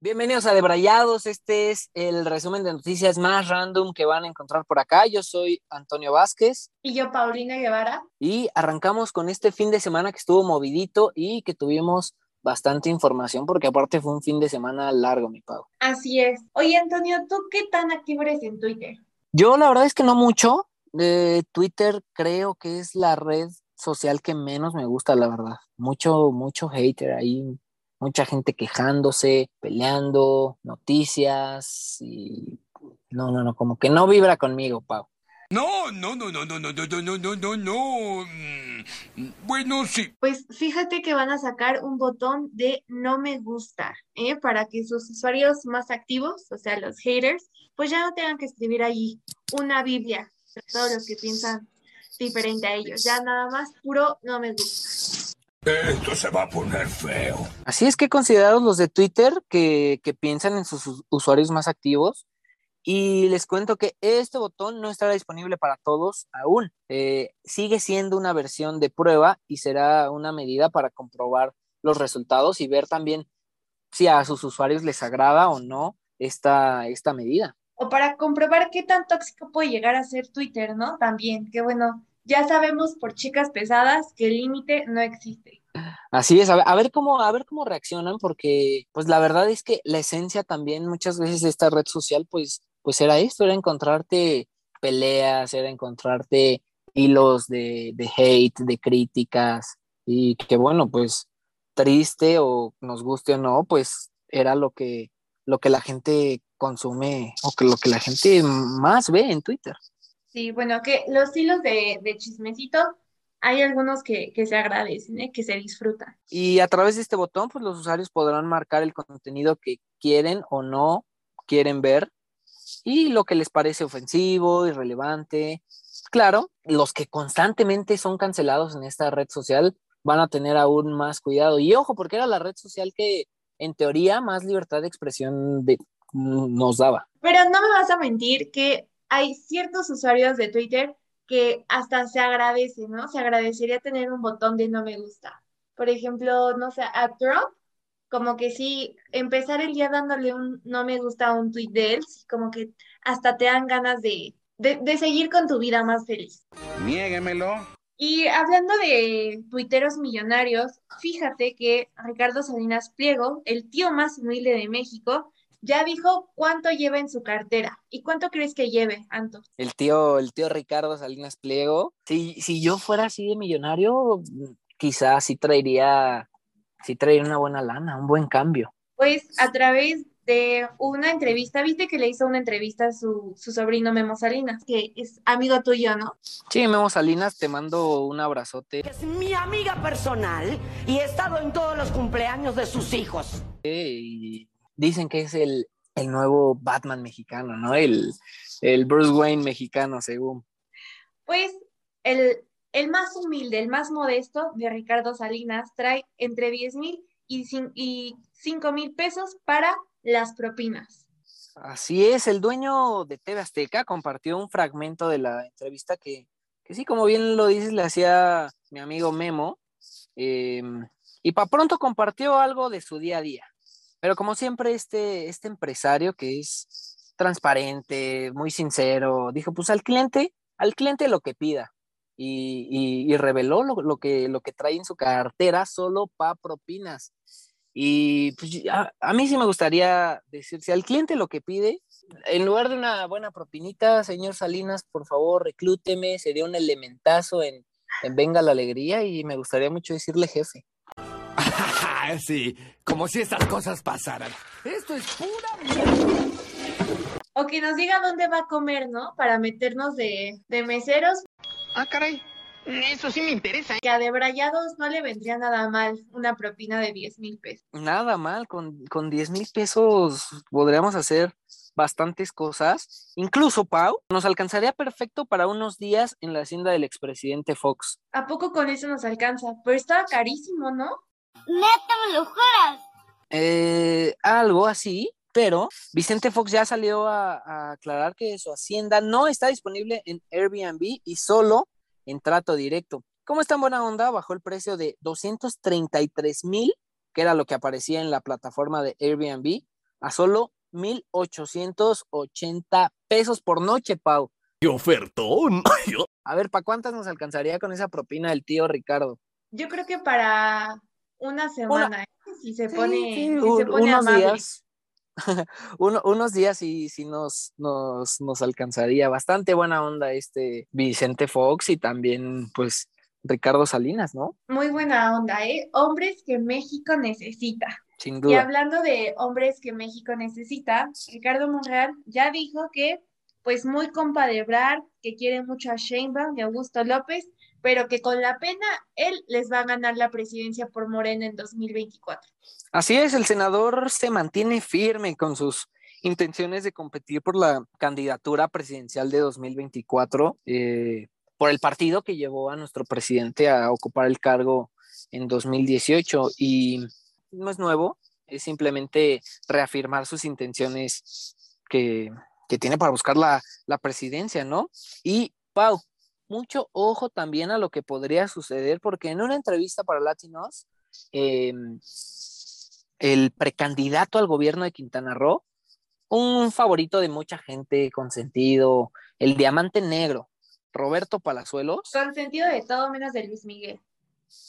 Bienvenidos a Debrayados, este es el resumen de noticias más random que van a encontrar por acá. Yo soy Antonio Vázquez. Y yo, Paulina Guevara. Y arrancamos con este fin de semana que estuvo movidito y que tuvimos bastante información porque aparte fue un fin de semana largo, mi Pau. Así es. Oye, Antonio, ¿tú qué tan activo eres en Twitter? Yo la verdad es que no mucho. De Twitter creo que es la red social que menos me gusta, la verdad. Mucho, mucho hater ahí mucha gente quejándose, peleando, noticias y no, no, no, como que no vibra conmigo, Pau. No, no, no, no, no, no, no, no, no, no, no. Bueno, sí. Pues fíjate que van a sacar un botón de no me gusta, ¿eh? Para que sus usuarios más activos, o sea, los haters, pues ya no tengan que escribir allí una Biblia de todos los que piensan diferente a ellos. Ya nada más puro no me gusta. Esto se va a poner feo. Así es que considerados los de Twitter que, piensan en sus usuarios más activos. Y les cuento que este botón no estará disponible para todos aún. Eh, sigue siendo una versión de prueba y será una medida para comprobar los resultados y ver también si a sus usuarios les agrada o no esta, esta medida. O para comprobar qué tan tóxico puede llegar a ser Twitter, ¿no? También, qué bueno, ya sabemos por chicas pesadas que el límite no existe. Así es, a ver, cómo, a ver cómo reaccionan, porque pues la verdad es que la esencia también muchas veces de esta red social, pues, pues era esto, era encontrarte peleas, era encontrarte hilos de, de hate, de críticas, y que bueno, pues triste o nos guste o no, pues era lo que, lo que la gente consume o que lo que la gente más ve en Twitter. Sí, bueno, que los hilos de, chismecito hay algunos que, se agradecen, ¿eh? que se disfrutan. Y a través de este botón, pues los usuarios podrán marcar el contenido que quieren o no quieren ver y lo que les parece ofensivo, irrelevante. Claro, los que constantemente son cancelados en esta red social van a tener aún más cuidado. Y ojo, porque era la red social que en teoría más libertad de expresión nos daba. Pero no me vas a mentir que hay ciertos usuarios de Twitter que hasta se agradecen, ¿no? Se agradecería tener un botón de no me gusta. Por ejemplo, no sé, a Trump, como que sí, empezar el día dándole un no me gusta a un tweet de él, como que hasta te dan ganas de, de, seguir con tu vida más feliz. Niéguemelo. Y hablando de tuiteros millonarios, fíjate que Ricardo Salinas Pliego, el tío más humilde de México, ya dijo cuánto lleva en su cartera. ¿Y cuánto crees que lleve, Anto? El tío, el tío Ricardo Salinas Pliego. Si, si yo fuera así de millonario, quizás sí traería, sí traería una buena lana, un buen cambio. Pues a través de una entrevista, viste que le hizo una entrevista a su, su sobrino Memo Salinas, que es amigo tuyo, ¿no? Sí, Memo Salinas, te mando un abrazote. Es mi amiga personal y he estado en todos los cumpleaños de sus hijos. Y dicen que es el, nuevo Batman mexicano, ¿no? El, el, Bruce Wayne mexicano, según. Pues el, el, más humilde, el más modesto de Ricardo Salinas trae entre 10 mil y, y 5 mil pesos para las propinas. Así es, el dueño de TV Azteca compartió un fragmento de la entrevista que, que sí, como bien lo dices, le hacía mi amigo Memo. Em, y para pronto compartió algo de su día a día. Pero como siempre, este, este empresario que es transparente, muy sincero, dijo, pues al cliente, al cliente lo que pida. Y, reveló lo, que, lo que trae en su cartera solo para propinas. Y pues, a, mí sí me gustaría decir, si al cliente lo que pide, en lugar de una buena propinita, señor Salinas, por favor, reclúteme, sería un elementazo en, en Venga la Alegría y me gustaría mucho decirle jefe. sí, como si estas cosas pasaran. Esto es pura O que nos diga dónde va a comer, ¿no? Para meternos de, de meseros. Ah, caray. Eso sí me interesa. Que a Debrayados no le vendría nada mal una propina de 10 mil pesos. Nada mal, con, con 10 mil pesos podríamos hacer bastantes cosas. Incluso, Pau, nos alcanzaría perfecto para unos días en la hacienda del expresidente Fox. ¿A poco con eso nos alcanza? Pero estaba carísimo, ¿no? ¿Neta me lo juras? Eh, algo así, pero Vicente Fox ya salió a, aclarar que su hacienda no está disponible en Airbnb y solo en trato directo. ¿Cómo está en buena onda? Bajó el precio de 233 mil, que era lo que aparecía en la plataforma de Airbnb, a solo 1,880 pesos por noche, Pau. ¡Qué ofertón! A ver, ¿para cuántas nos alcanzaría con esa propina del tío Ricardo? Yo creo que para una semana, ¿eh? si se Sí, pone, sí, si se pone unos amable. días. Uno- unos días y sí nos, nos, nos alcanzaría. Bastante buena onda este Vicente Fox y también, pues, Ricardo Salinas, ¿no? Muy buena onda, ¿eh? Hombres que México necesita. Sin Y duda. hablando de hombres que México necesita, Ricardo Monreal ya dijo que, pues muy compa de Ebrard, que quiere mucho a Sheinbaum y Augusto López, pero que con la pena él les va a ganar la presidencia por Morena en 2024. Así es, el senador se mantiene firme con sus intenciones de competir por la candidatura presidencial de 2024 eh, por el partido que llevó a nuestro presidente a ocupar el cargo en 2018 y no es nuevo, es simplemente reafirmar sus intenciones que, que tiene para buscar la, la presidencia, ¿no? Y Pau, mucho ojo también a lo que podría suceder porque en una entrevista para Latinos, eh, el precandidato al gobierno de Quintana Roo, un favorito de mucha gente consentido, el diamante negro, Roberto Palazuelos, Con sentido de todo menos de Luis Miguel.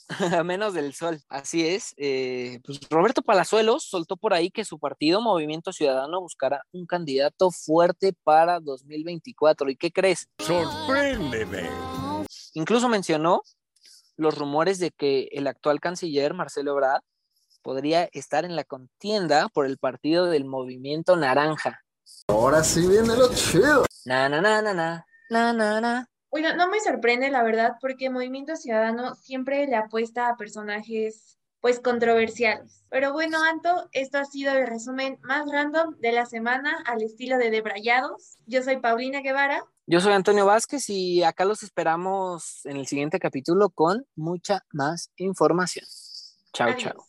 a menos del sol, así es. eh, pues Roberto Palazuelos soltó por ahí que su partido Movimiento Ciudadano buscará un candidato fuerte para 2024. ¿Y qué crees? ¡Sorpréndeme! Incluso mencionó los rumores de que el actual canciller Marcelo Ebrard podría estar en la contienda por el partido del Movimiento Naranja. Ahora sí viene lo chido. Na na na na na na na na. Bueno, no me sorprende la verdad porque Movimiento Ciudadano siempre le apuesta a personajes pues controversiales. Pero bueno, Anto, esto ha sido el resumen más random de la semana al estilo de Debrayados. Yo soy Paulina Guevara. Yo soy Antonio Vázquez y acá los esperamos en el siguiente capítulo con mucha más información. Chao, Adiós. chao.